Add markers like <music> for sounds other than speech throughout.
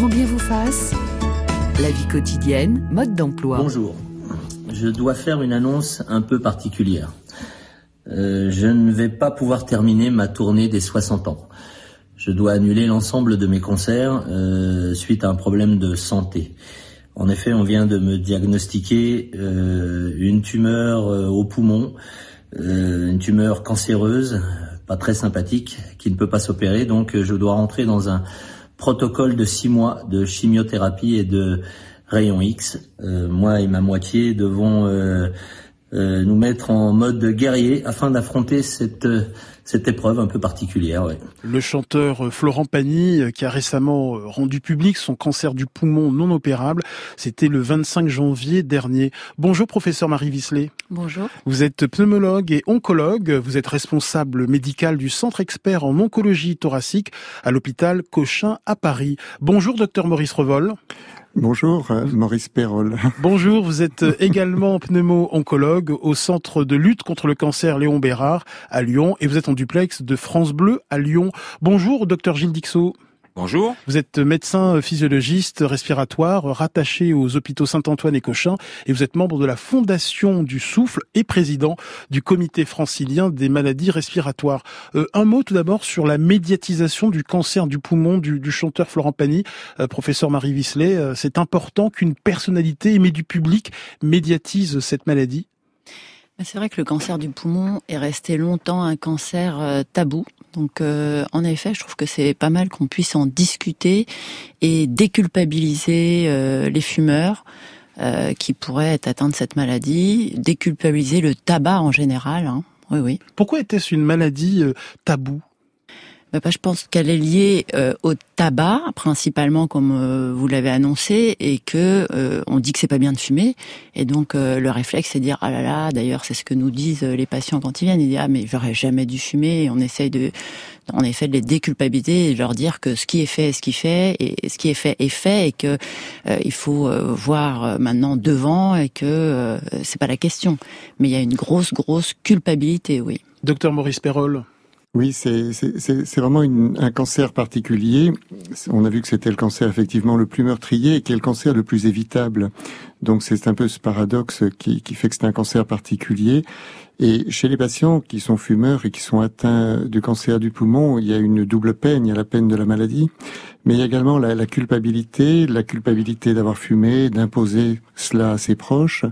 Grand vous fasse. La vie quotidienne, mode d'emploi. Bonjour. Je dois faire une annonce un peu particulière. Euh, je ne vais pas pouvoir terminer ma tournée des 60 ans. Je dois annuler l'ensemble de mes concerts euh, suite à un problème de santé. En effet, on vient de me diagnostiquer euh, une tumeur au poumon, une tumeur cancéreuse, pas très sympathique, qui ne peut pas s'opérer. Donc, je dois rentrer dans un protocole de six mois de chimiothérapie et de rayons X. moi et ma moitié devons euh, nous mettre en mode guerrier afin d'affronter cette cette épreuve un peu particulière. Ouais. Le chanteur euh, Florent Pagny, euh, qui a récemment rendu public son cancer du poumon non opérable, c'était le 25 janvier dernier. Bonjour professeur Marie Visley. Bonjour. Vous êtes pneumologue et oncologue, vous êtes responsable médical du centre expert en oncologie thoracique à l'hôpital Cochin à Paris. Bonjour docteur Maurice Revol. Bonjour, euh, Maurice Perrol. <laughs> Bonjour, vous êtes euh, également pneumo-oncologue au Centre de lutte contre le cancer Léon Bérard à Lyon et vous êtes en duplex de France Bleu à Lyon. Bonjour, docteur Gilles Dixot. Bonjour. Vous êtes médecin physiologiste respiratoire rattaché aux hôpitaux Saint-Antoine et Cochin et vous êtes membre de la Fondation du Souffle et président du comité francilien des maladies respiratoires. Euh, un mot tout d'abord sur la médiatisation du cancer du poumon du, chanteur Florent Pagny. Euh, professeur Marie Visley, euh, c'est important qu'une personnalité aimée du public médiatise cette maladie? C'est vrai que le cancer du poumon est resté longtemps un cancer tabou donc euh, en effet, je trouve que c'est pas mal qu'on puisse en discuter et déculpabiliser euh, les fumeurs euh, qui pourraient être atteints cette maladie, déculpabiliser le tabac en général. Hein. Oui, oui. Pourquoi était-ce une maladie tabou bah, je pense qu'elle est liée euh, au tabac principalement, comme euh, vous l'avez annoncé, et que euh, on dit que c'est pas bien de fumer, et donc le réflexe c'est de dire ah là là. D'ailleurs, c'est ce que nous disent les patients quand ils viennent. Ils disent ah mais j'aurais jamais dû fumer. Et on essaye de, en effet, de les déculpabiliser et de leur dire que ce qui est fait est ce qui fait, et ce qui est fait est fait, et que il faut voir maintenant devant, et que c'est pas la question. Mais il y a une grosse grosse culpabilité, oui. Docteur Maurice Perrol. Oui, c'est vraiment un cancer particulier. On a vu que c'était le cancer effectivement le plus meurtrier et qui est le cancer le plus évitable. Donc c'est un peu ce paradoxe qui, qui fait que c'est un cancer particulier. Et chez les patients qui sont fumeurs et qui sont atteints du cancer du poumon, il y a une double peine. Il y a la peine de la maladie, mais il y a également la, la culpabilité, la culpabilité d'avoir fumé, d'imposer cela à ses proches.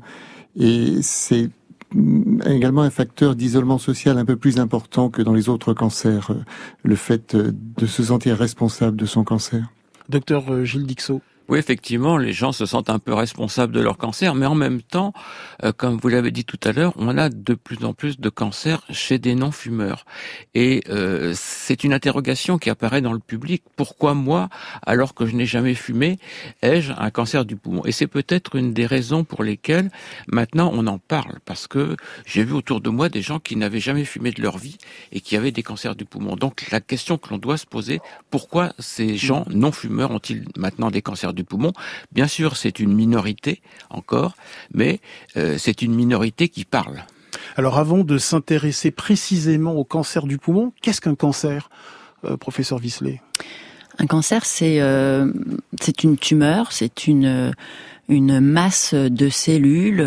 Et c'est également un facteur d'isolement social un peu plus important que dans les autres cancers, euh, le fait euh, de se sentir responsable de son cancer. Docteur euh, Gilles Dixot. Oui, effectivement, les gens se sentent un peu responsables de leur cancer, mais en même temps, euh, comme vous l'avez dit tout à l'heure, on a de plus en plus de cancers chez des non-fumeurs. Et euh, c'est une interrogation qui apparaît dans le public. Pourquoi moi, alors que je n'ai jamais fumé, ai-je un cancer du poumon? Et c'est peut-être une des raisons pour lesquelles maintenant on en parle, parce que j'ai vu autour de moi des gens qui n'avaient jamais fumé de leur vie et qui avaient des cancers du poumon. Donc la question que l'on doit se poser, pourquoi ces gens non-fumeurs ont-ils maintenant des cancers du du poumon. Bien sûr, c'est une minorité encore, mais euh, c'est une minorité qui parle. Alors avant de s'intéresser précisément au cancer du poumon, qu'est-ce qu'un cancer, euh, professeur Visley Un cancer, c'est euh, c'est une tumeur, c'est une une masse de cellules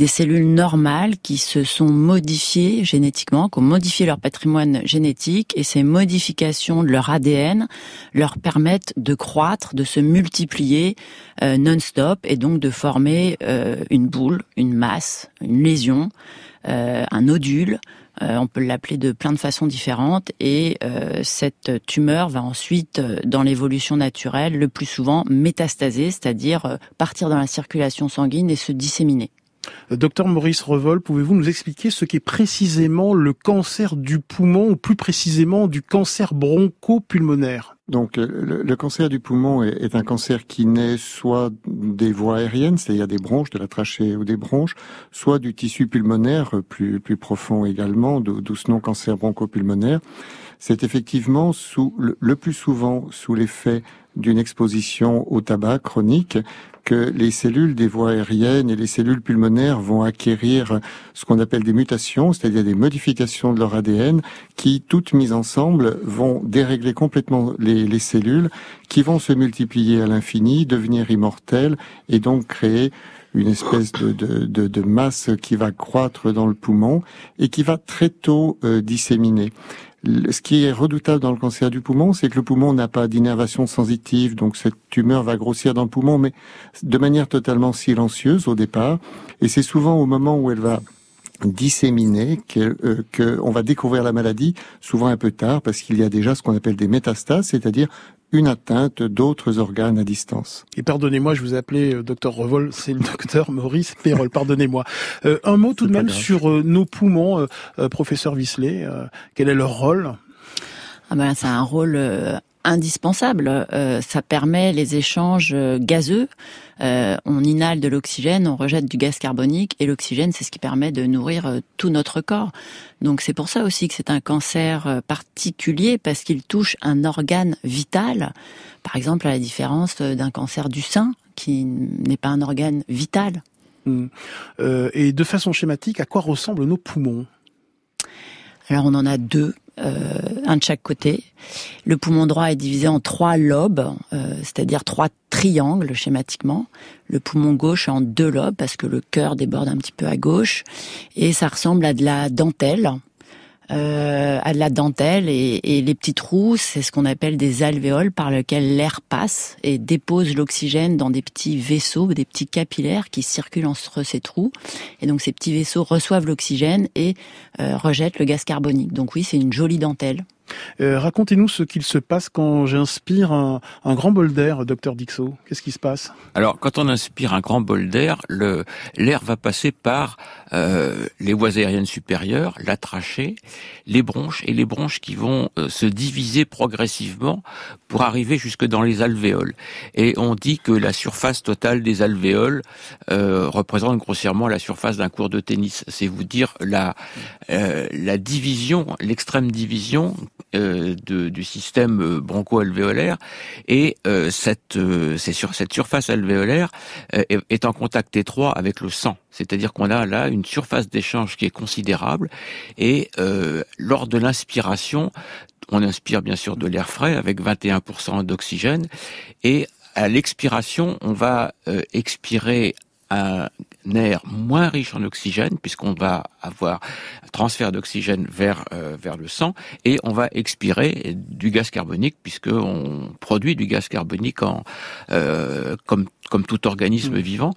des cellules normales qui se sont modifiées génétiquement, qui ont modifié leur patrimoine génétique et ces modifications de leur ADN leur permettent de croître, de se multiplier euh, non-stop et donc de former euh, une boule, une masse, une lésion, euh, un nodule. on peut l'appeler de plein de façons différentes et cette tumeur va ensuite, dans l'évolution naturelle, le plus souvent métastaser, c'est-à-dire partir dans la circulation sanguine et se disséminer. Docteur Maurice Revol, pouvez-vous nous expliquer ce qu'est précisément le cancer du poumon, ou plus précisément du cancer bronchopulmonaire? Donc le, cancer du poumon est, un cancer qui naît soit des voies aériennes, c'est-à-dire des bronches, de la trachée ou des bronches, soit du tissu pulmonaire plus, plus profond également, d'où ce nom cancer bronchopulmonaire. C'est effectivement le plus souvent sous l'effet d'une exposition au tabac chronique, que les cellules des voies aériennes et les cellules pulmonaires vont acquérir ce qu'on appelle des mutations, c'est-à-dire des modifications de leur ADN qui, toutes mises ensemble, vont dérégler complètement les, les cellules qui vont se multiplier à l'infini, devenir immortelles et donc créer une espèce de, masse qui va croître dans le poumon et qui va très tôt euh, disséminer. Ce qui est redoutable dans le cancer du poumon, c'est que le poumon n'a pas d'innervation sensitive, donc cette tumeur va grossir dans le poumon, mais de manière totalement silencieuse au départ. Et c'est souvent au moment où elle va disséminer qu'on euh, va découvrir la maladie, souvent un peu tard, parce qu'il y a déjà ce qu'on appelle des métastases, c'est-à-dire une atteinte d'autres organes à distance. Et pardonnez-moi, je vous appelais euh, docteur Revol, <laughs> c'est le docteur Maurice Perrol, pardonnez-moi. Euh, un mot tout de même sur euh, nos poumons, professeur Visley, quel est leur rôle? Ah ben, C'est un rôle indispensable. ça permet les échanges gazeux. On inhale de l'oxygène, on rejette du gaz carbonique, et l'oxygène, c'est ce qui permet de nourrir tout notre corps. Donc c'est pour ça aussi que c'est un cancer euh, particulier parce qu'il touche un organe vital. Par exemple, à la différence euh, d'un cancer du sein qui n'est pas un organe vital. Mmh. Euh, et de façon schématique, à quoi ressemblent nos poumons? Alors on en a deux. Euh, un de chaque côté. Le poumon droit est divisé en trois lobes, euh, c'est-à-dire trois triangles schématiquement. Le poumon gauche en deux lobes parce que le cœur déborde un petit peu à gauche et ça ressemble à de la dentelle euh, à de la dentelle et, et les petits trous, c'est ce qu'on appelle des alvéoles par lesquels l'air passe et dépose l'oxygène dans des petits vaisseaux, des petits capillaires qui circulent entre ces trous. Et donc ces petits vaisseaux reçoivent l'oxygène et euh, rejettent le gaz carbonique. Donc oui, c'est une jolie dentelle. Euh, racontez-nous ce qu'il se passe quand j'inspire un, un, grand bol d'air, docteur Dixot. Qu'est-ce qui se passe? Alors, quand on inspire un grand bol d'air, l'air va passer par euh, les voies aériennes supérieures, la trachée, les bronches et les bronches qui vont euh, se diviser progressivement pour arriver jusque dans les alvéoles. Et on dit que la surface totale des alvéoles euh, représente grossièrement la surface d'un cours de tennis. C'est vous dire la la division, l'extrême division euh, de, du système euh, broncho-alvéolaire. Et euh, cette, c'est sur cette surface alvéolaire est, en contact étroit avec le sang. C'est-à-dire qu'on a là une surface d'échange qui est considérable. Et lors de l'inspiration, on inspire bien sûr de l'air frais avec 21% d'oxygène. Et à l'expiration, on va expirer un air moins riche en oxygène puisqu'on va avoir un transfert d'oxygène vers euh, vers le sang et on va expirer du gaz carbonique puisqu'on produit du gaz carbonique en euh, comme comme tout organisme mm. vivant,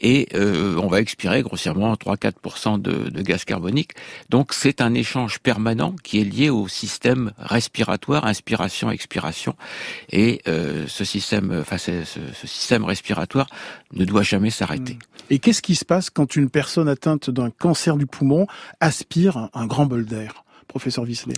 et euh, on va expirer grossièrement 3-4% de, de, gaz carbonique. Donc c'est un échange permanent qui est lié au système respiratoire, inspiration-expiration, et euh, ce système, enfin ce, ce, système respiratoire ne doit jamais s'arrêter. Mm. Et qu'est-ce qui se passe quand une personne atteinte d'un cancer du poumon aspire un grand bol d'air, professeur Visley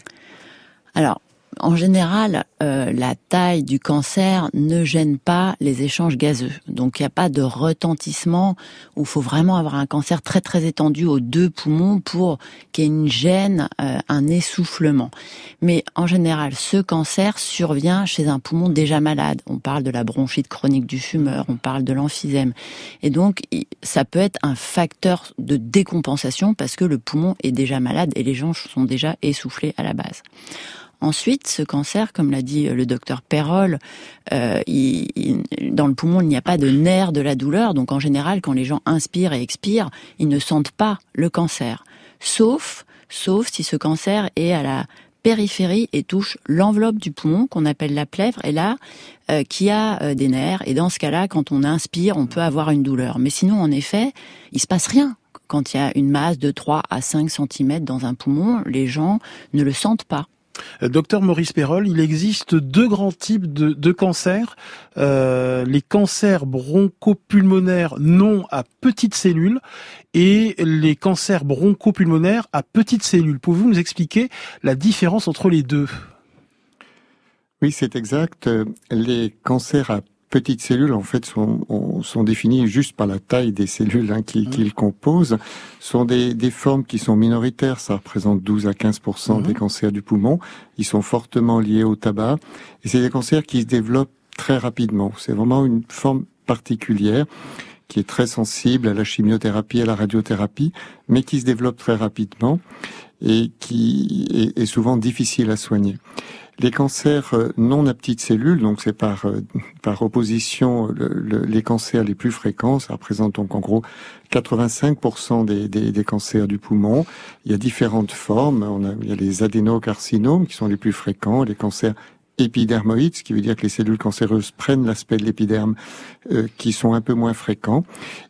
Alors, en général, euh, la taille du cancer ne gêne pas les échanges gazeux. Donc il n'y a pas de retentissement où il faut vraiment avoir un cancer très très étendu aux deux poumons pour qu'il y ait une gêne, euh, un essoufflement. Mais en général, ce cancer survient chez un poumon déjà malade. On parle de la bronchite chronique du fumeur, on parle de l'emphysème. Et donc ça peut être un facteur de décompensation parce que le poumon est déjà malade et les gens sont déjà essoufflés à la base. Ensuite, ce cancer, comme l'a dit le docteur Perrol, euh, dans le poumon, il n'y a pas de nerf de la douleur. Donc en général, quand les gens inspirent et expirent, ils ne sentent pas le cancer. Sauf, sauf si ce cancer est à la périphérie et touche l'enveloppe du poumon qu'on appelle la plèvre et là euh, qui a euh, des nerfs et dans ce cas-là quand on inspire on peut avoir une douleur mais sinon en effet il se passe rien quand il y a une masse de 3 à 5 cm dans un poumon les gens ne le sentent pas euh, docteur Maurice Perrol, il existe deux grands types de, cancers. Euh, les cancers bronchopulmonaires non à petites cellules et les cancers bronchopulmonaires à petites cellules. Pouvez-vous nous expliquer la différence entre les deux? Oui, c'est exact. Les cancers à petites cellules, en fait, sont, sont définies juste par la taille des cellules hein, qu'ils qui mmh. composent. sont des, des, formes qui sont minoritaires. Ça représente 12 à 15% mmh. des cancers du poumon. Ils sont fortement liés au tabac. Et c'est des cancers qui se développent très rapidement. C'est vraiment une forme particulière qui est très sensible à la chimiothérapie, à la radiothérapie, mais qui se développe très rapidement et qui est, souvent difficile à soigner. Les cancers euh, non à petites cellules, donc c'est par euh, opposition les cancers les plus fréquents, ça représente donc en gros 85% des, des, des, cancers du poumon. Il y a différentes formes. Il y a les adénocarcinomes qui sont les plus fréquents, les cancers épidermoïdes, ce qui veut dire que les cellules cancéreuses prennent l'aspect de l'épiderme, euh, qui sont un peu moins fréquents.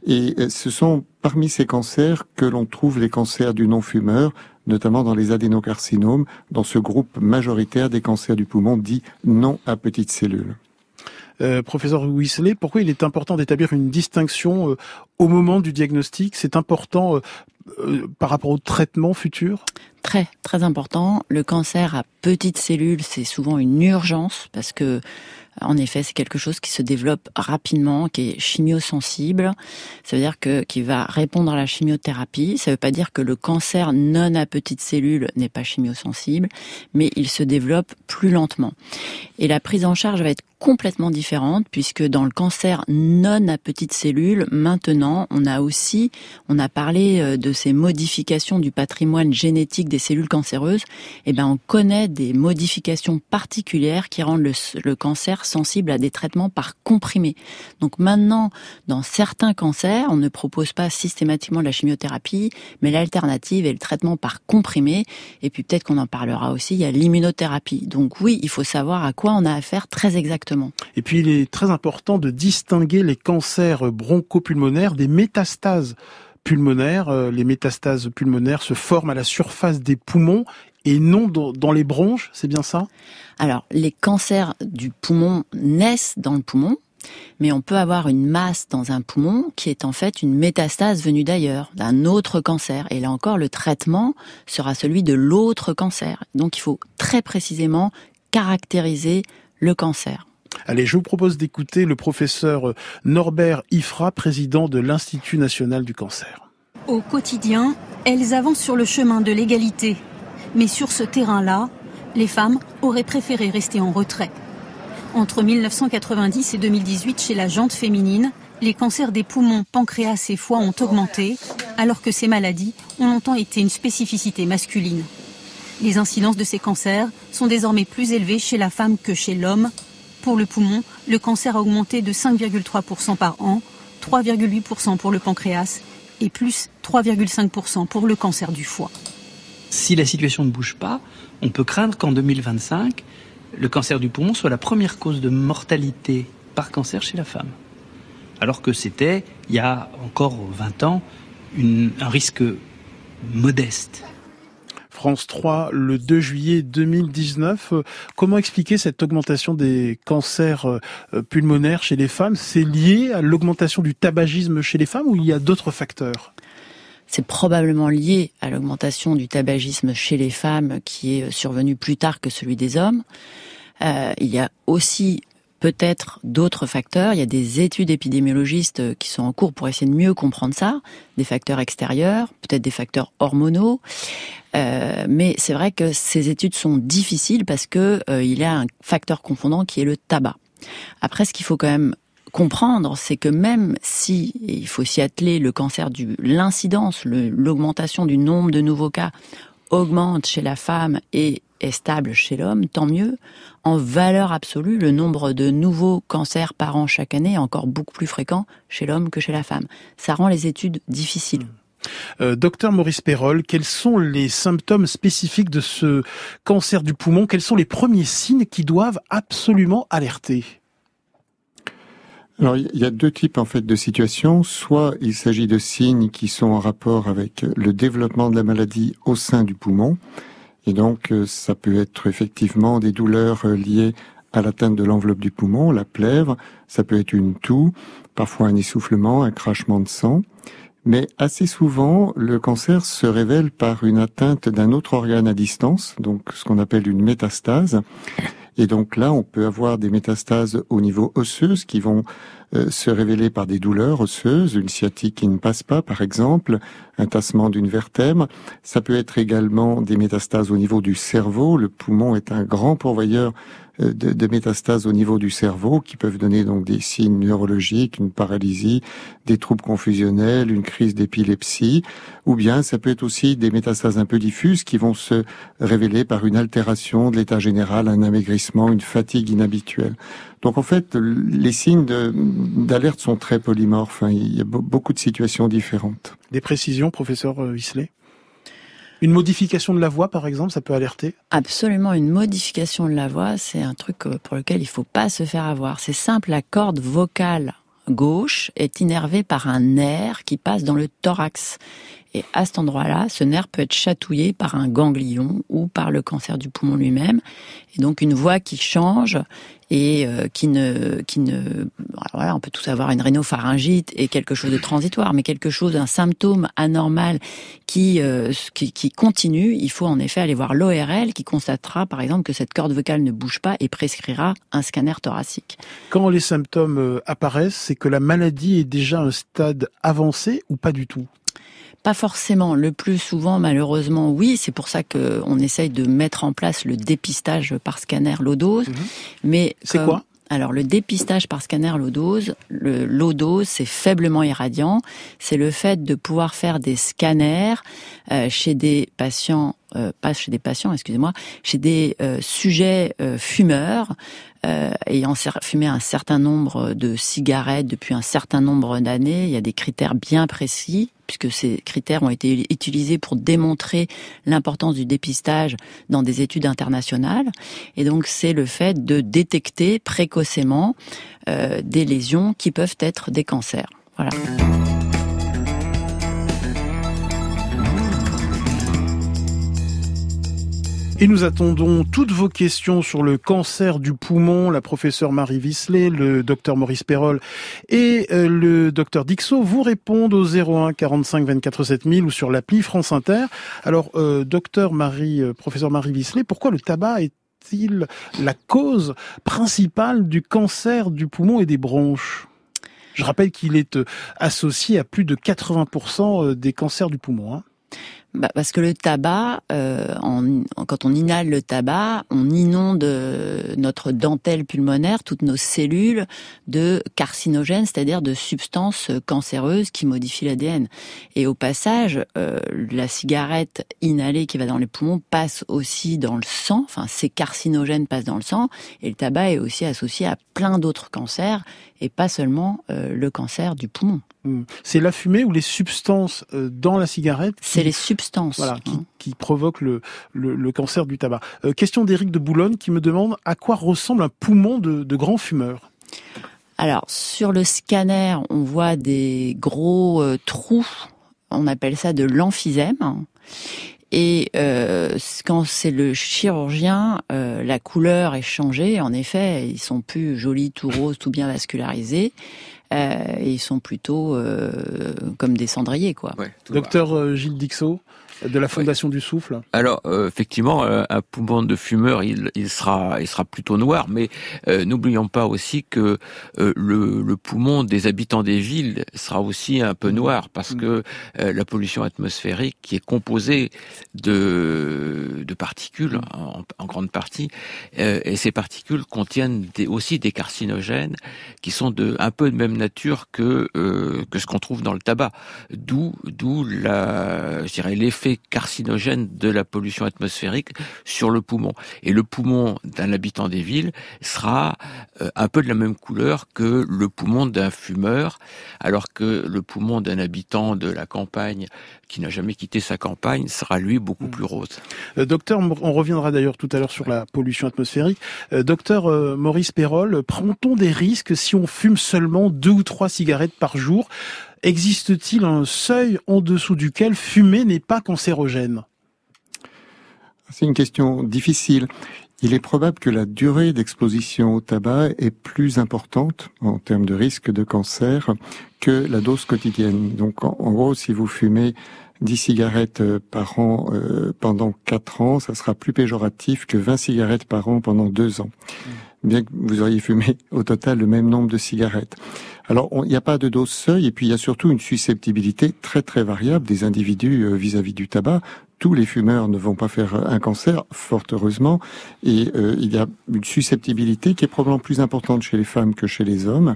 Et ce sont parmi ces cancers que l'on trouve les cancers du non-fumeur, notamment dans les adénocarcinomes, dans ce groupe majoritaire des cancers du poumon dit non à petites cellules. Euh, professeur Whistler, pourquoi il est important d'établir une distinction euh, au moment du diagnostic? C'est important par rapport au traitement futur? Très, très important. Le cancer à petites cellules, c'est souvent une urgence parce que en effet, c'est quelque chose qui se développe rapidement, qui est chimiosensible. Ça veut dire que qui va répondre à la chimiothérapie. Ça ne veut pas dire que le cancer non à petites cellules n'est pas chimiosensible, mais il se développe plus lentement. Et la prise en charge va être complètement différente puisque dans le cancer non à petites cellules, maintenant, on a aussi, on a parlé euh, de ces modifications du patrimoine génétique des cellules cancéreuses. Eh ben, on connaît des modifications particulières qui rendent le, le cancer sensible à des traitements par comprimé. Donc maintenant, dans certains cancers, on ne propose pas systématiquement la chimiothérapie, mais l'alternative est le traitement par comprimé. Et puis peut-être qu'on en parlera aussi, il y a l'immunothérapie. Donc oui, il faut savoir à quoi on a affaire très exactement. Et puis il est très important de distinguer les cancers bronchopulmonaires des métastases pulmonaires. Euh, les métastases pulmonaires se forment à la surface des poumons et non dans les bronches, c'est bien ça? Alors, les cancers du poumon naissent dans le poumon, mais on peut avoir une masse dans un poumon qui est en fait une métastase venue d'ailleurs, d'un autre cancer. Et là encore, le traitement sera celui de l'autre cancer. Donc il faut très précisément caractériser le cancer. Allez, je vous propose d'écouter le professeur Norbert Ifra, président de l'Institut national du cancer. Au quotidien, elles avancent sur le chemin de l'égalité. Mais sur ce terrain-là, les femmes auraient préféré rester en retrait. Entre 1990 et 2018, chez la jante féminine, les cancers des poumons, pancréas et foie ont augmenté, alors que ces maladies ont longtemps été une spécificité masculine. Les incidences de ces cancers sont désormais plus élevées chez la femme que chez l'homme, pour le poumon, le cancer a augmenté de 5,3% par an, 3,8% pour le pancréas et plus 3,5% pour le cancer du foie. Si la situation ne bouge pas, on peut craindre qu'en 2025, le cancer du poumon soit la première cause de mortalité par cancer chez la femme. Alors que c'était, il y a encore 20 ans, un risque modeste. France 3 le 2 juillet 2019. Euh, comment expliquer cette augmentation des cancers euh, pulmonaires chez les femmes? C'est lié à l'augmentation du tabagisme chez les femmes ou il y a d'autres facteurs? C'est probablement lié à l'augmentation du tabagisme chez les femmes qui est survenu plus tard que celui des hommes. Euh, il y a aussi peut-être d'autres facteurs. Il y a des études épidémiologistes qui sont en cours pour essayer de mieux comprendre ça, des facteurs extérieurs, peut-être des facteurs hormonaux. Euh, mais c'est vrai que ces études sont difficiles parce que euh, y a un facteur confondant qui est le tabac. Après, ce qu'il faut quand même comprendre, c'est que même si il faut s'y atteler, le cancer du l'incidence, l'augmentation du nombre de nouveaux cas augmente chez la femme et est stable chez l'homme, tant mieux. En valeur absolue, le nombre de nouveaux cancers par an chaque année est encore beaucoup plus fréquent chez l'homme que chez la femme. Ça rend les études difficiles. Euh, docteur Maurice Perrol, quels sont les symptômes spécifiques de ce cancer du poumon? Quels sont les premiers signes qui doivent absolument alerter? Alors, il y a deux types en fait de situations. Soit il s'agit de signes qui sont en rapport avec le développement de la maladie au sein du poumon, et donc, euh, ça peut être effectivement des douleurs euh, liées à l'atteinte de l'enveloppe du poumon, la plèvre, ça peut être une toux, parfois un essoufflement, un crachement de sang. Mais assez souvent, le cancer se révèle par une atteinte d'un autre organe à distance, donc ce qu'on appelle une métastase. Et donc là, on peut avoir des métastases au niveau osseux qui vont euh, se révéler par des douleurs osseuses, une sciatique qui ne passe pas par exemple, un tassement d'une vertèbre. Ça peut être également des métastases au niveau du cerveau. Le poumon est un grand pourvoyeur de, de, métastases au niveau du cerveau qui peuvent donner donc des signes neurologiques, une paralysie, des troubles confusionnels, une crise d'épilepsie, ou bien ça peut être aussi des métastases un peu diffuses qui vont se révéler par une altération de l'état général, un amaigrissement, une fatigue inhabituelle. Donc en fait, les signes d'alerte sont très polymorphes. Hein. Il y a beaucoup de situations différentes. Des précisions, professeur Wisley une modification de la voix, par exemple, ça peut alerter? Absolument, une modification de la voix, c'est un truc euh, pour lequel il faut pas se faire avoir. C'est simple, la corde vocale gauche est innervée par un nerf qui passe dans le thorax. Et à cet endroit-là, ce nerf peut être chatouillé par un ganglion ou par le cancer du poumon lui-même. Et donc une voix qui change et euh, qui ne, qui ne, voilà, on peut tous avoir une rhinopharyngite et quelque chose de transitoire, mais quelque chose, un symptôme anormal qui, euh, qui, qui continue, il faut en effet aller voir l'ORL qui constatera par exemple que cette corde vocale ne bouge pas et prescrira un scanner thoracique. Quand les symptômes euh, apparaissent, c'est que la maladie est déjà un stade avancé ou pas du tout? Pas forcément. Le plus souvent, malheureusement, oui. C'est pour ça qu'on essaye de mettre en place le dépistage par scanner low dose. Mhm. Mais c'est quoi? Alors le dépistage par scanner low dose, le low dose, c'est faiblement irradiant. C'est le fait de pouvoir faire des scanners euh, chez des patients, euh, pas chez des patients, excusez-moi, chez des euh, sujets fumeurs ayant fumé un certain nombre de cigarettes depuis un certain nombre d'années. Il y a des critères bien précis puisque ces critères ont été utilisés pour démontrer l'importance du dépistage dans des études internationales. Et donc c'est le fait de détecter précocement euh, des lésions qui peuvent être des cancers. Voilà. Et nous attendons toutes vos questions sur le cancer du poumon, la professeure Marie Visley, le docteur Maurice Perrol et euh, le docteur Dixot vous répondent au 01 45 24 7000 ou sur l'appli France Inter. Alors, euh, docteur Marie, euh, professeur Marie Visley, pourquoi le tabac est-il la cause principale du cancer du poumon et des bronches? Je rappelle qu'il est associé à plus de 80% des cancers du poumon. Hein. Bah parce que le tabac, euh, en, quand on inhale le tabac, on inonde euh, notre dentelle pulmonaire, toutes nos cellules de carcinogènes, c'est-à-dire de substances cancéreuses qui modifient l'ADN. Et au passage, euh, la cigarette inhalée qui va dans les poumons passe aussi dans le sang. Enfin, ces carcinogènes passent dans le sang. Et le tabac est aussi associé à plein d'autres cancers et pas seulement euh, le cancer du poumon. Hmm. C'est la fumée ou les substances euh, dans la cigarette C'est les substances. Voilà, qui, hein. provoquent le, le, cancer du tabac. Euh, question d'Éric de Boulogne qui me demande à quoi ressemble un poumon de, de grand fumeur alors sur le scanner, on voit des gros trous, on appelle ça de l'emphysème. Et euh, quand c'est le chirurgien, euh, la couleur est changée. En effet, ils sont plus jolis, tout roses, tout bien vascularisés. Euh, et ils sont plutôt comme des cendriers, quoi. Docteur Gilles Dixot de la Fondation du Souffle Alors euh, effectivement, euh, un poumon de fumeur, il, il, sera, il sera plutôt noir, mais euh, n'oublions pas aussi que le, le, poumon des habitants des villes sera aussi un peu noir parce mmh. que la pollution atmosphérique, qui est composée de, de particules mmh. en, en, grande partie, et ces particules contiennent des, aussi des carcinogènes qui sont de un peu de même nature que que ce qu'on trouve dans le tabac. D'où d'où la, je dirais l'effet carcinogène de la pollution atmosphérique sur le poumon. Et le poumon d'un habitant des villes sera euh, un peu de la même couleur que le poumon d'un fumeur, alors que le poumon d'un habitant de la campagne qui n'a jamais quitté sa campagne sera lui beaucoup plus rose. Euh, docteur, on reviendra d'ailleurs tout à l'heure sur la pollution atmosphérique. Euh, docteur Maurice Perrol, prend-on des risques si on fume seulement deux ou trois cigarettes par jour? Existe-t-il un seuil en dessous duquel fumer n'est pas cancérogène? C'est une question difficile. Il est probable que la durée d'exposition au tabac est plus importante en termes de risque de cancer que la dose quotidienne. Donc en, gros, si vous fumez 10 cigarettes euh, par an euh, pendant 4 ans, ça sera plus péjoratif que 20 cigarettes par an pendant 2 ans. Mmh. Bien que vous auriez fumé au total le même nombre de cigarettes. Alors, il n'y a pas de dose seuil, et puis il y a surtout une susceptibilité très très variable des individus euh, vis-à-vis du tabac. Tous les fumeurs ne vont pas faire un cancer, fort heureusement, et euh, il y a une susceptibilité qui est probablement plus importante chez les femmes que chez les hommes.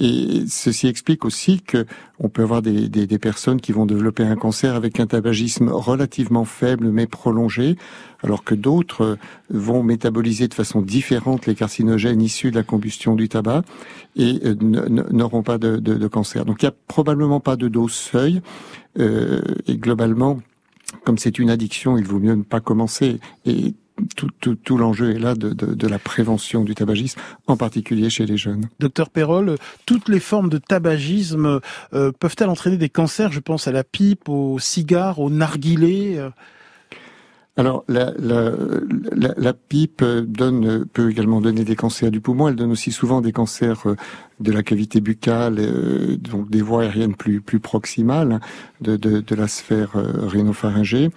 Et ceci explique aussi que on peut avoir des, des, des, personnes qui vont développer un cancer avec un tabagisme relativement faible mais prolongé, alors que d'autres vont métaboliser de façon différente les carcinogènes issus de la combustion du tabac et euh, n'auront pas de, de, de, cancer. Donc il n'y a probablement pas de dose seuil euh, et globalement, comme c'est une addiction, il vaut mieux ne pas commencer. Tout, tout, tout l'enjeu est là de, de, de, la prévention du tabagisme, en particulier chez les jeunes. Docteur Perrol, toutes les formes de tabagisme euh, peuvent-elles entraîner des cancers? Je pense à la pipe, au cigare, au narguilé. Euh alors, la, la, la, la, pipe donne, peut également donner des cancers du poumon. Elle donne aussi souvent des cancers euh, de la cavité buccale, euh, donc des voies aériennes plus, plus proximales de, de, de la sphère euh, rhinopharyngée.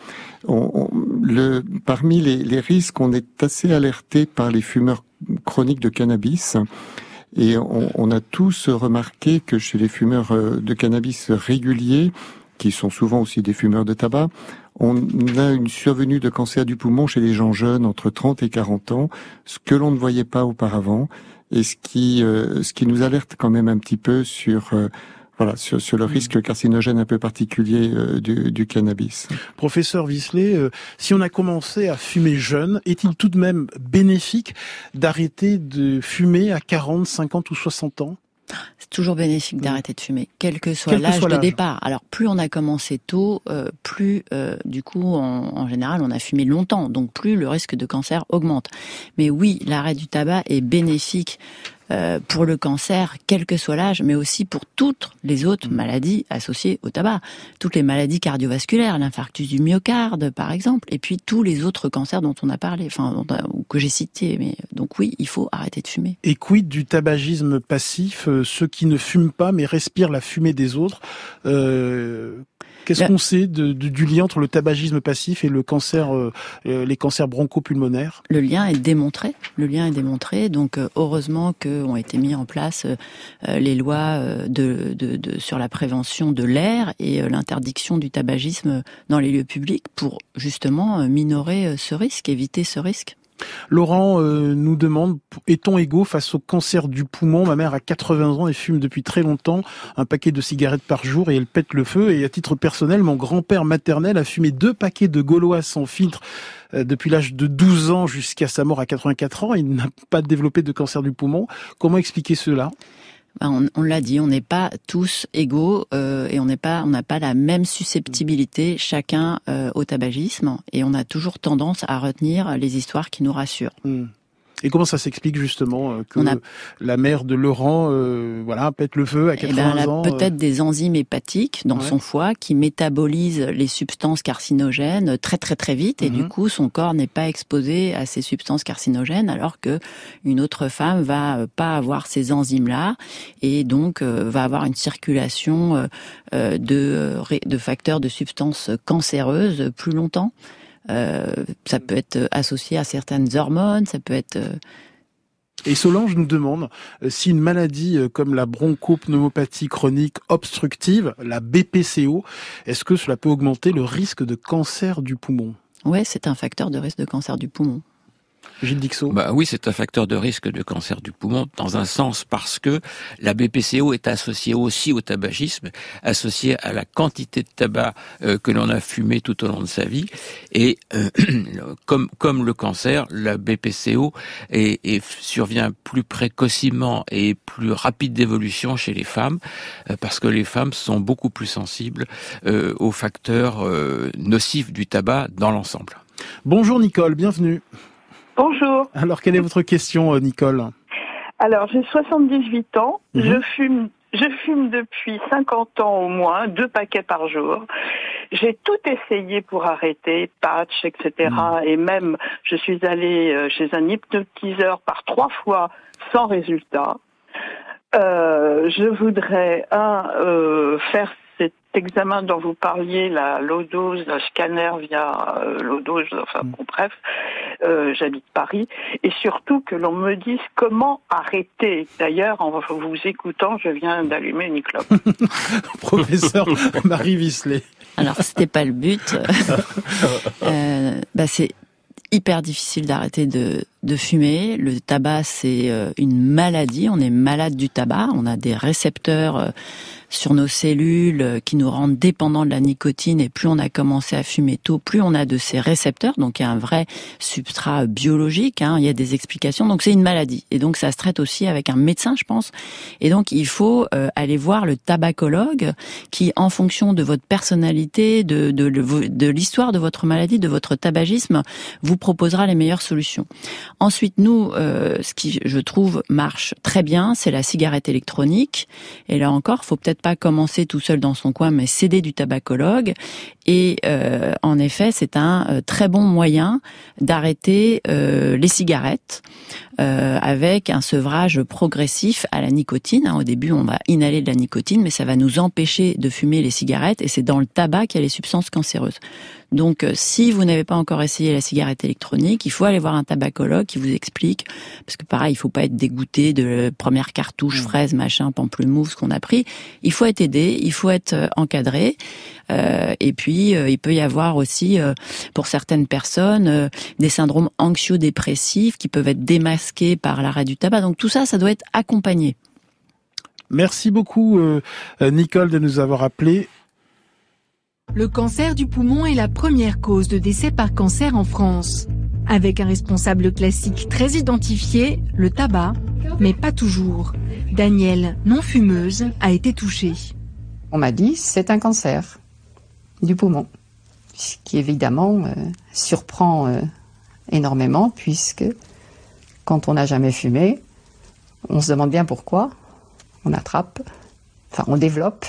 Parmi les, risques, on est assez alerté par les fumeurs chroniques de cannabis. Et on, on, a tous remarqué que chez les fumeurs de cannabis réguliers, qui sont souvent aussi des fumeurs de tabac, on a une survenue de cancer du poumon chez les gens jeunes entre 30 et 40 ans, ce que l'on ne voyait pas auparavant, et ce qui, euh, ce qui nous alerte quand même un petit peu sur euh, voilà, sur, sur, le risque carcinogène un peu particulier euh, du, du, cannabis. Professeur Visley, euh, si on a commencé à fumer jeune, est-il tout de même bénéfique d'arrêter de fumer à 40, 50 ou 60 ans? C'est toujours bénéfique mmh. d'arrêter de fumer, quel que soit l'âge de départ. Alors plus on a commencé tôt, euh, plus euh, du coup en, en, général on a fumé longtemps, donc plus le risque de cancer augmente. Mais oui, l'arrêt du tabac est bénéfique euh, pour le cancer, quel que soit l'âge, mais aussi pour toutes les autres mmh. maladies associées au tabac. Toutes les maladies cardiovasculaires, l'infarctus du myocarde par exemple, et puis tous les autres cancers dont on a parlé, enfin que j'ai cités. Mais donc oui, il faut arrêter de fumer. Et quid du tabagisme passif, euh, ceux qui ne fument pas mais respirent la fumée des autres euh, Qu'est-ce qu'on sait de, de, du lien entre le tabagisme passif et le cancer, euh, les cancers bronchopulmonaires? Le lien est démontré. Le lien est démontré. Donc euh, heureusement que ont été mis en place euh, les lois de, de, de, sur la prévention de l'air et l'interdiction du tabagisme dans les lieux publics pour justement minorer ce risque, éviter ce risque. Laurent euh, nous demande est-on égaux face au cancer du poumon? Ma mère a 80 ans et fume depuis très longtemps un paquet de cigarettes par jour et elle pète le feu. Et à titre personnel, mon grand-père maternel a fumé deux paquets de Gaulois sans filtre euh, depuis l'âge de 12 ans jusqu'à sa mort à 84 ans. Il n'a pas développé de cancer du poumon. Comment expliquer cela? On, l'a dit, on n'est pas tous égaux euh, et on n'est pas, on n'a pas la même susceptibilité chacun euh, au tabagisme et on a toujours tendance à retenir les histoires qui nous rassurent. Mmh. Et comment ça s'explique justement euh, que a... la mère de Laurent, euh, voilà, pète le feu à 80 eh ben, elle ans a Peut-être euh... des enzymes hépatiques dans ouais. son foie qui métabolisent les substances carcinogènes très très très vite, et mm -hmm. du coup son corps n'est pas exposé à ces substances carcinogènes, alors que une autre femme va euh, pas avoir ces enzymes-là et donc va avoir une circulation euh, de, de facteurs de substances cancéreuses plus longtemps. Euh, ça peut être associé à certaines hormones, ça peut être... Euh, et Solange nous demande euh, si une maladie comme la bronchopneumopathie chronique obstructive, la BPCO, est-ce que cela peut augmenter le risque de cancer du poumon? Oui, c'est un facteur de risque de cancer du poumon. Gilles Dixot bah Oui, c'est un facteur de risque de cancer du poumon, dans un sens parce que la BPCO est associée aussi au tabagisme, associée à la quantité de tabac euh, que l'on a fumé tout au long de sa vie. Et euh, <clears throat> comme, comme le cancer, la BPCO est, est, survient plus précocement et plus rapide d'évolution chez les femmes, euh, parce que les femmes sont beaucoup plus sensibles aux facteurs nocifs du tabac dans l'ensemble. Bonjour Nicole, bienvenue. Bonjour. Alors, quelle est votre question, euh, Nicole Alors, j'ai 78 ans. Mmh. Je fume. Je fume depuis 50 ans au moins, deux paquets par jour. J'ai tout essayé pour arrêter, patch, etc. Mmh. Et même, je suis allée euh, chez un hypnotiseur par trois fois sans résultat. Euh, je voudrais un euh, faire examen dont vous parliez, la low dose, la scanner via euh, low dose, enfin bon bref, euh, j'habite Paris, et surtout que l'on me dise comment arrêter. D'ailleurs, en vous écoutant, je viens d'allumer une clope. <laughs> Professeur Marie Visley. Alors, c'était pas le but. <laughs> euh, bah, c'est hyper difficile d'arrêter de, de fumer. Le tabac, c'est euh, une maladie. On est malade du tabac. On a des récepteurs euh, sur nos cellules euh, qui nous rendent dépendants de la nicotine. Et plus on a commencé à fumer tôt, plus on a de ces récepteurs. Donc il y a un vrai substrat biologique. Hein. Il y a des explications. Donc c'est une maladie. Et donc ça se traite aussi avec un médecin, je pense. Et donc il faut aller voir le tabacologue qui, en fonction de votre personnalité, de, de, de l'histoire de votre maladie, de votre tabagisme, vous proposera les meilleures solutions. Ensuite, nous, euh, ce qui, je trouve, marche très bien, c'est la cigarette électronique. Et là encore, faut peut-être pas commencer tout seul dans son coin, mais céder du tabacologue. Et euh, en effet, c'est un euh, très bon moyen d'arrêter les cigarettes avec un sevrage progressif à la nicotine. Hein, au début, on va inhaler de la nicotine, mais ça va nous empêcher de fumer les cigarettes. Et c'est dans le tabac qu'il y a les substances cancéreuses. Donc, euh, si vous n'avez pas encore essayé la cigarette électronique, il faut aller voir un tabacologue qui vous explique, parce que pareil, il faut pas être dégoûté de la première cartouche, mmh. fraise, machin, pamplemousse qu'on a pris. Il faut être aidé, il faut être euh, encadré. Euh, et puis, il peut y avoir aussi, pour certaines personnes, des syndromes anxio-dépressifs qui peuvent être démasqués par l'arrêt du tabac. Donc tout ça, ça doit être accompagné. Merci beaucoup, Nicole, de nous avoir appelé. Le cancer du poumon est la première cause de décès par cancer en France. Avec un responsable classique très identifié, le tabac, mais pas toujours. Danielle, non fumeuse, a été touchée. On m'a dit c'est un cancer du poumon, ce qui évidemment euh, surprend euh, énormément puisque quand on n'a jamais fumé, on se demande bien pourquoi on attrape, enfin on développe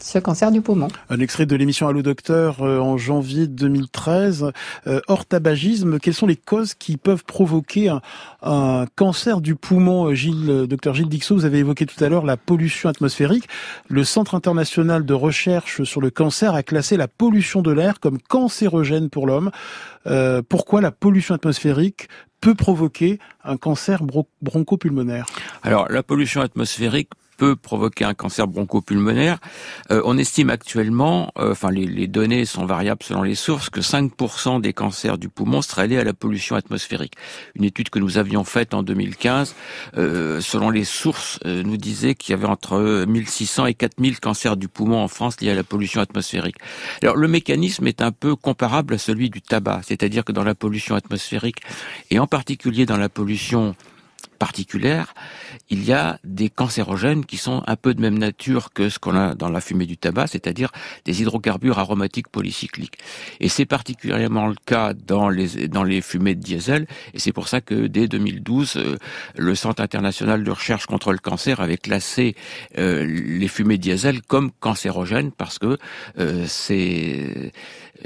ce cancer du poumon. Un extrait de l'émission Allo Docteur euh, en janvier 2013. Euh, hors tabagisme, quelles sont les causes qui peuvent provoquer un, cancer du poumon euh, Gilles, docteur Gilles Dixot, vous avez évoqué tout à l'heure la pollution atmosphérique. Le Centre international de recherche sur le cancer a classé la pollution de l'air comme cancérogène pour l'homme. pourquoi la pollution atmosphérique peut provoquer un cancer bronchopulmonaire? Alors, la pollution atmosphérique peut provoquer un cancer bronchopulmonaire. Euh, on estime actuellement, euh, enfin les, données sont variables selon les sources, que 5% des cancers du poumon seraient liés à la pollution atmosphérique. Une étude que nous avions faite en 2015, euh, selon les sources, nous disait qu'il y avait entre 1600 et 4000 cancers du poumon en France liés à la pollution atmosphérique. Alors le mécanisme est un peu comparable à celui du tabac, c'est-à-dire que dans la pollution atmosphérique, et en particulier dans la pollution particulière, il y a des cancérogènes qui sont un peu de même nature que ce qu'on a dans la fumée du tabac, c'est-à-dire des hydrocarbures aromatiques polycycliques. Et c'est particulièrement le cas dans les, dans les fumées de diesel, et c'est pour ça que dès 2012, euh, le Centre international de recherche contre le cancer avait classé euh, les fumées diesel comme cancérogènes parce que euh, c'est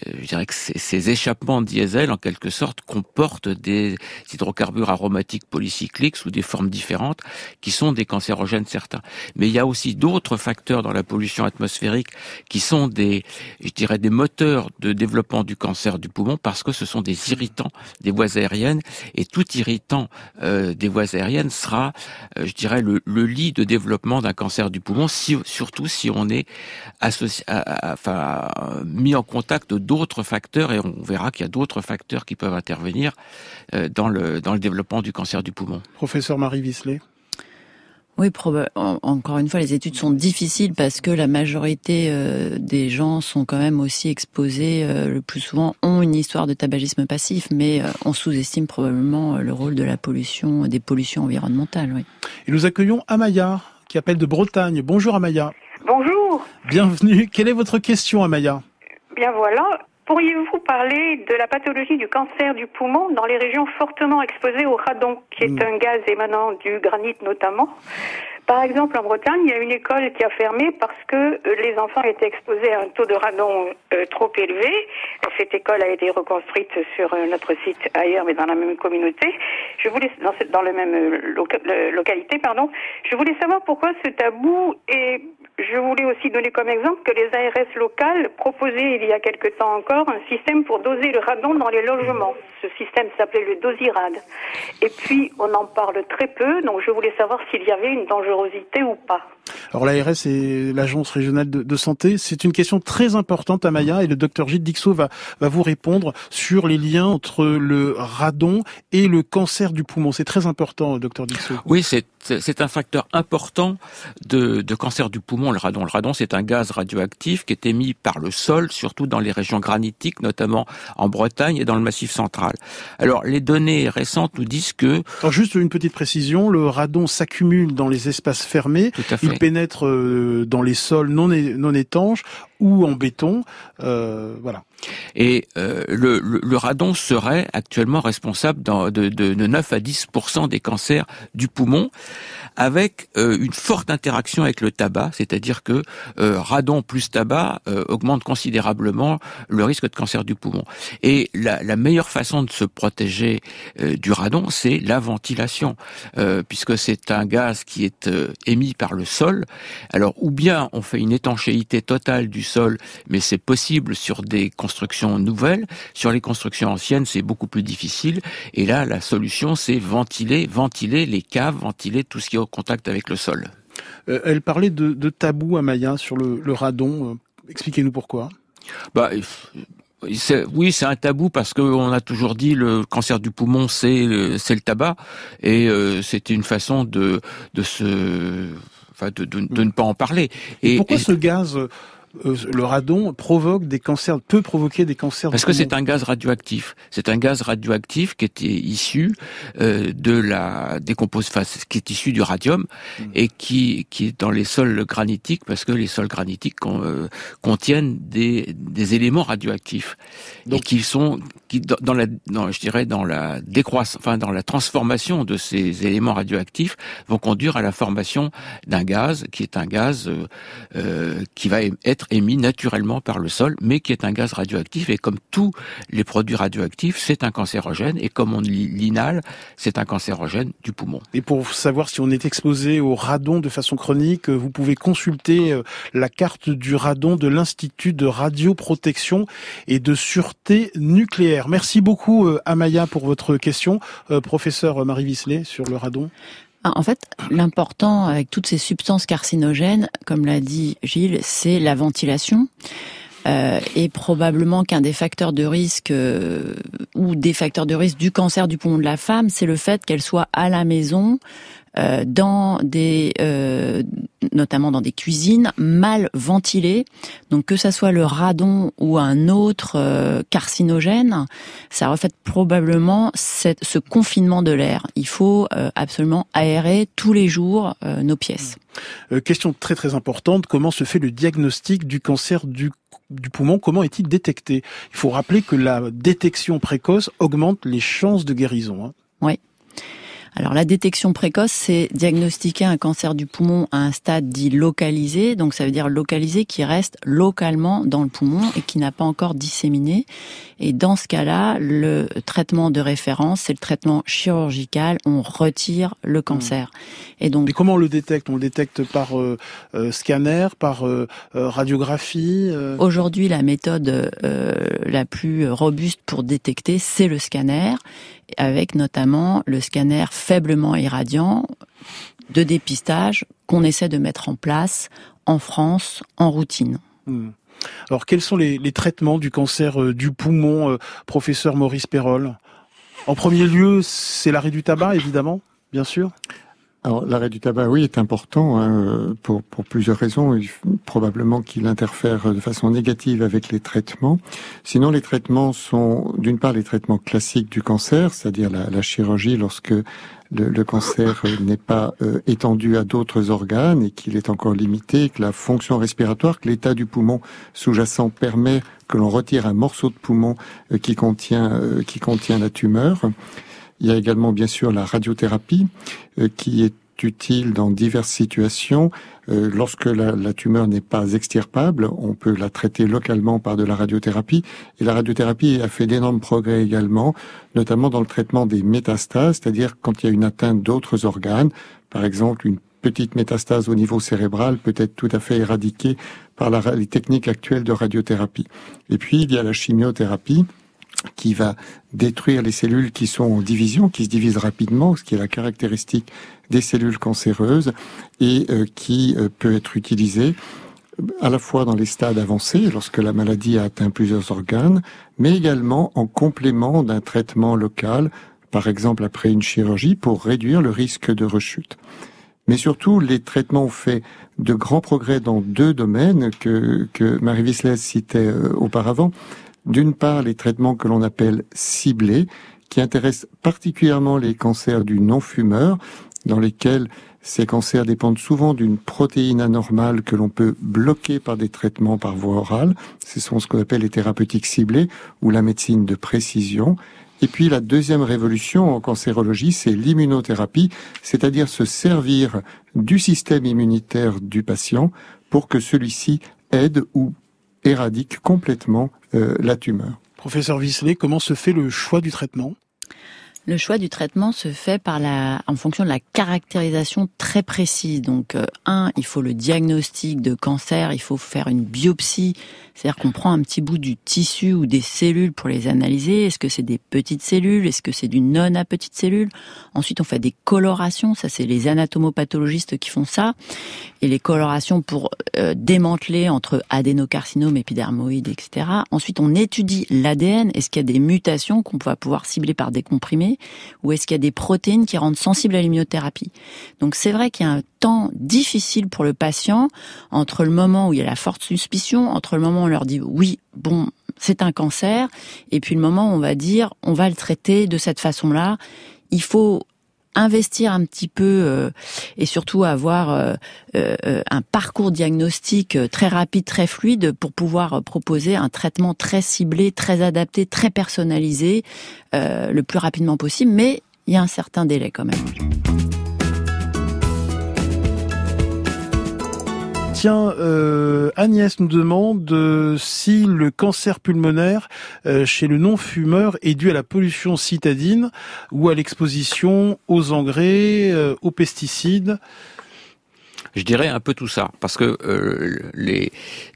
je dirais que ces échappements diesel, en quelque sorte, comportent des hydrocarbures aromatiques polycycliques sous des formes différentes, qui sont des cancérogènes certains. Mais il y a aussi d'autres facteurs dans la pollution atmosphérique qui sont des, je dirais, des moteurs de développement du cancer du poumon, parce que ce sont des irritants des voies aériennes, et tout irritant euh, des voies aériennes sera, euh, je dirais, le, le, lit de développement d'un cancer du poumon, si, surtout si on est associé, enfin, mis en contact d'autres facteurs, et on verra qu'il y a d'autres facteurs qui peuvent intervenir euh, dans le, dans le développement du cancer du poumon. Professeur Marie Visley oui, encore une fois, les études sont difficiles parce que la majorité euh, des gens sont quand même aussi exposés, euh, le plus souvent, ont une histoire de tabagisme passif, mais on sous-estime probablement le rôle de la pollution, des pollutions environnementales. Oui. Et nous accueillons Amaya, qui appelle de Bretagne. Bonjour Amaya. Bonjour. Bienvenue. Quelle est votre question, Amaya? Bien voilà. Pourriez-vous parler de la pathologie du cancer du poumon dans les régions fortement exposées au radon, qui est mm. un gaz émanant du granit notamment? Par exemple, en Bretagne, il y a une école qui a fermé parce que euh, les enfants étaient exposés à un taux de radon euh, trop élevé. Cette école a été reconstruite sur euh, notre site ailleurs, mais dans la même communauté. Je voulais dans, dans la même localité, pardon. Je voulais savoir pourquoi ce tabou est je voulais aussi donner comme exemple que les ARS locales proposaient il y a quelque temps encore un système pour doser le radon dans les logements. Ce système s'appelait le dosirad. Et puis, on en parle très peu, donc je voulais savoir s'il y avait une ou pas. Alors l'ARS et l'Agence régionale de, santé, c'est une question très importante à Maya et le docteur Gilles Dixot va, va vous répondre sur les liens entre le radon et le cancer du poumon. C'est très important, docteur Dixot. Oui, c'est c'est un facteur important de, de, cancer du poumon, le radon. Le radon, c'est un gaz radioactif qui est émis par le sol, surtout dans les régions granitiques, notamment en Bretagne et dans le Massif central. Alors, les données récentes nous disent que... Alors, juste une petite précision, le radon s'accumule dans les espaces fermés. Tout à fait pénètre euh, dans les sols non, non étanches ou en béton. Euh, voilà. Et euh, le, le, radon serait actuellement responsable de, de, de 9 à 10% des cancers du poumon avec euh, une forte interaction avec le tabac, c'est-à-dire que euh, radon plus tabac euh, augmente considérablement le risque de cancer du poumon. Et la, la meilleure façon de se protéger du radon, c'est la ventilation, puisque c'est un gaz qui est émis par le sol. Alors, ou bien on fait une étanchéité totale du sol, mais c'est possible sur des constructions nouvelles. Sur les constructions anciennes, c'est beaucoup plus difficile. Et là, la solution, c'est ventiler, ventiler les caves, ventiler tout ce qui est au contact avec le sol. Euh, elle parlait de, de, tabou à Maya sur le, radon. Euh, expliquez-nous pourquoi. Bah, oui, c'est un tabou parce qu'on a toujours dit le cancer du poumon c'est le, le tabac et euh, c'était une façon de de se enfin de, de, ne pas en parler. Et, pourquoi ce gaz euh, le radon provoque des cancers, peut provoquer des cancers. Parce que c'est un gaz radioactif. C'est un gaz radioactif qui est issu euh, de la décomposition, enfin, qui est issu du radium hmm. et qui qui est dans les sols granitiques parce que les sols granitiques euh, contiennent des, des éléments radioactifs Donc, et qui sont qui dans la dans, je dirais dans la décroissance, enfin dans la transformation de ces éléments radioactifs vont conduire à la formation d'un gaz qui est un gaz euh, qui va être émis naturellement par le sol, mais qui est un gaz radioactif. Et comme tous les produits radioactifs, c'est un cancérogène. Et comme on l'inhale, c'est un cancérogène du poumon. Et pour savoir si on est exposé au radon de façon chronique, vous pouvez consulter euh, la carte du radon de l'Institut de radioprotection et de sûreté nucléaire. Merci beaucoup, euh, Amaya, pour votre question. Euh, professeur Marie Vislet, sur le radon. Ah, en fait, l'important avec toutes ces substances carcinogènes, comme l'a dit Gilles, c'est la ventilation. Euh, et probablement qu'un des facteurs de risque euh, ou des facteurs de risque du cancer du poumon de la femme, c'est le fait qu'elle soit à la maison euh, dans des, euh, notamment dans des cuisines mal ventilées. Donc que ça soit le radon ou un autre euh, carcinogène, ça reflète probablement cette, ce confinement de l'air. Il faut absolument aérer tous les jours nos pièces. question très très importante, comment se fait le diagnostic du cancer du du poumon, comment est-il détecté? Il faut rappeler que la détection précoce augmente les chances de guérison. Hein. Oui. Alors la détection précoce, c'est diagnostiquer un cancer du poumon à un stade dit localisé, donc ça veut dire localisé qui reste localement dans le poumon et qui n'a pas encore disséminé. Et dans ce cas-là, le traitement de référence, c'est le traitement chirurgical, on retire le cancer. Et donc. Mais comment on le détecte? On le détecte par euh, euh, scanner, par euh, radiographie Aujourd'hui, la méthode la plus robuste pour détecter, c'est le scanner avec notamment le scanner faiblement irradiant de dépistage qu'on essaie de mettre en place en France en routine. Hmm. Alors quels sont les, traitements du cancer euh, du poumon, euh, professeur Maurice Perrol En premier lieu, c'est l'arrêt du tabac, évidemment, bien sûr. Alors l'arrêt du tabac, oui, est important hein, pour, pour plusieurs raisons. Probablement qu'il interfère de façon négative avec les traitements. Sinon, les traitements sont d'une part les traitements classiques du cancer, c'est-à-dire la, chirurgie lorsque le, cancer n'est pas euh, étendu à d'autres organes et qu'il est encore limité, que la fonction respiratoire, que l'état du poumon sous-jacent permet que l'on retire un morceau de poumon euh, qui contient euh, qui contient la tumeur. Il y a également bien sûr la radiothérapie euh, qui est utile dans diverses situations. Euh, lorsque la, tumeur n'est pas extirpable, on peut la traiter localement par de la radiothérapie. Et la radiothérapie a fait d'énormes progrès également, notamment dans le traitement des métastases, c'est-à-dire quand il y a une atteinte d'autres organes, par exemple une petite métastase au niveau cérébral peut être tout à fait éradiquée par les techniques actuelles de radiothérapie. Et puis, il y a la chimiothérapie qui va détruire les cellules qui sont en division, qui se divisent rapidement, ce qui est la caractéristique des cellules cancéreuses, et euh, qui euh, peut être utilisée à la fois dans les stades avancés, lorsque la maladie a atteint plusieurs organes, mais également en complément d'un traitement local, par exemple après une chirurgie, pour réduire le risque de rechute. Mais surtout, les traitements ont fait de grands progrès dans deux domaines que, Marie Wiesler citait euh, auparavant. D'une part, les traitements que l'on appelle ciblés, qui intéressent particulièrement les cancers du non-fumeur, dans lesquels ces cancers dépendent souvent d'une protéine anormale que l'on peut bloquer par des traitements par voie orale. Ce sont ce qu'on appelle les thérapeutiques ciblées ou la médecine de précision. Et puis la deuxième révolution en cancérologie, c'est l'immunothérapie, c'est-à-dire se servir du système immunitaire du patient pour que celui-ci aide ou éradique complètement euh, la tumeur. Professeur Visselet, comment se fait le choix du traitement? Le choix du traitement se fait par la, en fonction de la caractérisation très précise. Donc, euh, un, il faut le diagnostic de cancer, il faut faire une biopsie, c'est-à-dire qu'on prend un petit bout du tissu ou des cellules pour les analyser. Est-ce que c'est des petites cellules? Est-ce que c'est du non à petites cellules Ensuite, on fait des colorations. Ça, c'est les anatomopathologistes qui font ça. Et les colorations pour euh, démanteler entre adénocarcinome, épidermoïde, etc. Ensuite, on étudie l'ADN. Est-ce qu'il y a des mutations qu'on va pouvoir cibler par des comprimés? Ou est-ce qu'il y a des protéines qui rendent sensibles à l'immunothérapie Donc c'est vrai qu'il y a un temps difficile pour le patient entre le moment où il y a la forte suspicion, entre le moment où on leur dit oui, bon, c'est un cancer, et puis le moment où on va dire on va le traiter de cette façon-là. Il faut investir un petit peu euh, et surtout avoir euh, euh, un parcours diagnostic très rapide, très fluide pour pouvoir proposer un traitement très ciblé, très adapté, très personnalisé le plus rapidement possible. Mais il y a un certain délai quand même. Tiens, euh, Agnès nous demande euh, si le cancer pulmonaire euh, chez le non-fumeur est dû à la pollution citadine ou à l'exposition aux engrais, aux pesticides. Je dirais un peu tout ça, parce que les,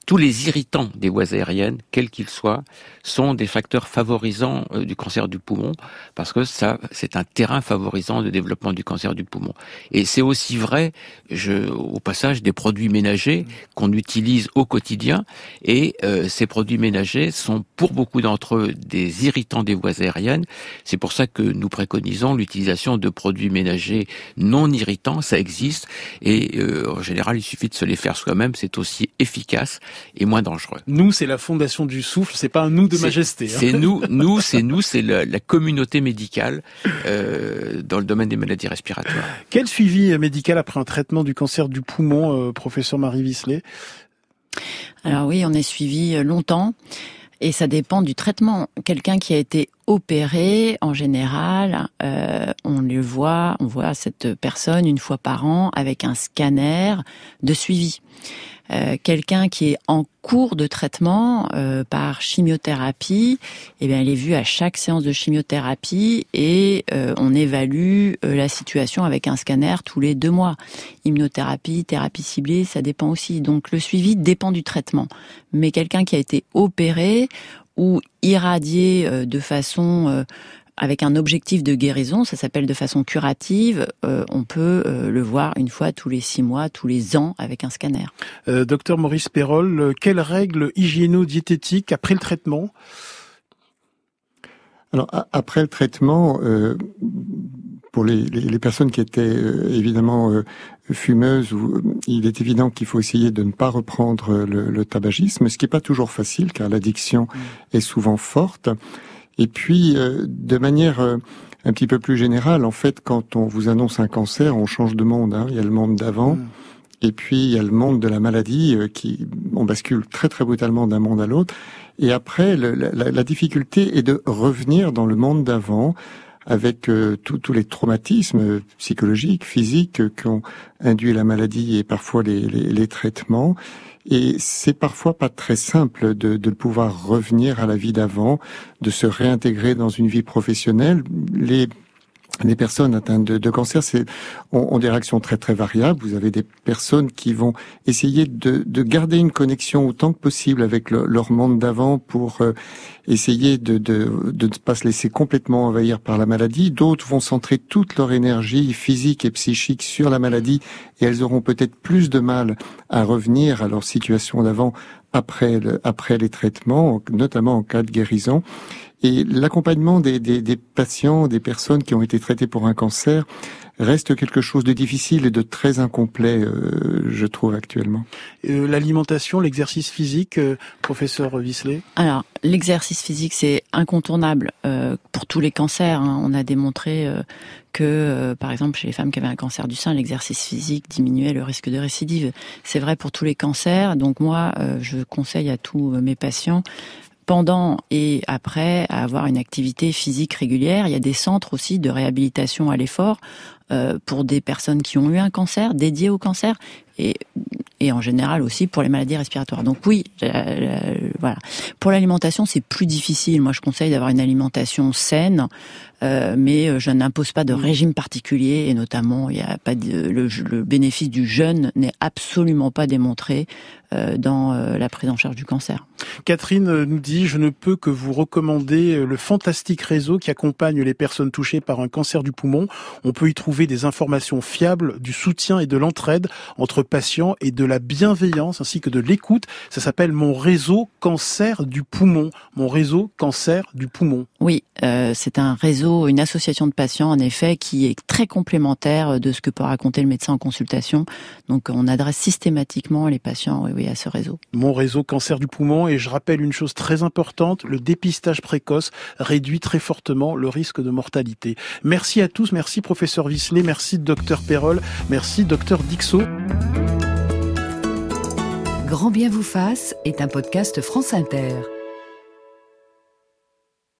tous les irritants des voies aériennes, quels qu'ils soient, sont des facteurs favorisants euh, du cancer du poumon, parce que ça, c'est un terrain favorisant de développement du cancer du poumon. Et c'est aussi vrai, je, au passage, des produits ménagers qu'on utilise au quotidien, et euh, ces produits ménagers sont pour beaucoup d'entre eux des irritants des voies aériennes. C'est pour ça que nous préconisons l'utilisation de produits ménagers non irritants, ça existe, et euh, en général, il suffit de se les faire soi-même, c'est aussi efficace et moins dangereux. Nous, c'est la Fondation du Souffle, c'est pas un nous de majesté. Hein. C'est <laughs> nous, nous, c'est nous, c'est la, la, communauté médicale euh, dans le domaine des maladies respiratoires. Quel suivi médical après un traitement du cancer du poumon, euh, professeur Marie Visselet Alors oui, on est suivi euh, longtemps. Et ça dépend du traitement. Quelqu'un qui a été opéré, en général, euh, on le voit, on voit cette personne une fois par an avec un scanner de suivi. Euh, quelqu'un qui est en cours de traitement euh, par chimiothérapie, eh bien, elle est vue à chaque séance de chimiothérapie et euh, on évalue la situation avec un scanner tous les deux mois. Immunothérapie, thérapie ciblée, ça dépend aussi. Donc le suivi dépend du traitement. Mais quelqu'un qui a été opéré ou irradié de façon avec un objectif de guérison, ça s'appelle de façon curative, euh, on peut euh, le voir une fois tous les six mois, tous les ans avec un scanner. Euh, docteur Maurice Perrol, quelles règles hygiéno-diététiques après le traitement? Alors après le traitement, pour les, les, personnes qui étaient évidemment fumeuses, il est évident qu'il faut essayer de ne pas reprendre le, le tabagisme, ce qui n'est pas toujours facile car l'addiction mmh. est souvent forte. Et puis, euh, de manière euh, un petit peu plus générale, en fait, quand on vous annonce un cancer, on change de monde. Hein. Il y a le monde d'avant. Mm. Et puis il y a le monde de la maladie euh, qui on bascule très très brutalement d'un monde à l'autre. Et après, la, la, difficulté est de revenir dans le monde d'avant avec tous les traumatismes psychologiques, physiques qu'ont induit la maladie et parfois les, les, les traitements. Et c'est parfois pas très simple de, pouvoir revenir à la vie d'avant, de se réintégrer dans une vie professionnelle. Les personnes atteintes de, cancer c'est, ont, des réactions très très variables. Vous avez des personnes qui vont essayer de, garder une connexion autant que possible avec leur monde d'avant pour euh, essayer de, ne pas se laisser complètement envahir par la maladie. D'autres vont centrer toute leur énergie physique et psychique sur la maladie et elles auront peut-être plus de mal à revenir à leur situation d'avant après les traitements, notamment en cas de guérison. Et l'accompagnement des, des, des, patients, des personnes qui ont été traitées pour un cancer, reste quelque chose de difficile et de très incomplet, euh, je trouve actuellement. Euh, L'alimentation, l'exercice physique, euh, professeur Wisley Alors, l'exercice physique, c'est incontournable euh, pour tous les cancers. Hein. On a démontré que, par exemple, chez les femmes qui avaient un cancer du sein, l'exercice physique diminuait le risque de récidive. C'est vrai pour tous les cancers. Donc moi, je conseille à tous mes patients pendant et après avoir une activité physique régulière. Il y a des centres aussi de réhabilitation à l'effort pour des personnes qui ont eu un cancer, dédiés au cancer, et, et en général aussi pour les maladies respiratoires. Donc oui, voilà. Pour l'alimentation, c'est plus difficile. Moi, je conseille d'avoir une alimentation saine, euh, mais euh, je n'impose pas de régime particulier et notamment il y a pas le, bénéfice du jeûne n'est absolument pas démontré euh, dans la prise en charge du cancer. Catherine nous dit je ne peux que vous recommander le fantastique réseau qui accompagne les personnes touchées par un cancer du poumon. On peut y trouver des informations fiables, du soutien et de l'entraide entre patients et de la bienveillance ainsi que de l'écoute. Ça s'appelle mon réseau cancer du poumon. Mon réseau cancer du poumon. Oui, euh, c'est un réseau, une association de patients en effet qui est très complémentaire de ce que peut raconter le médecin en consultation. Donc on adresse systématiquement les patients oui, à ce réseau. Mon réseau cancer du poumon et je rappelle une chose très importante, le dépistage précoce réduit très fortement le risque de mortalité. Merci à tous, merci professeur Merci docteur Perrol, merci docteur Dixot. Grand bien vous fasse est un podcast France Inter.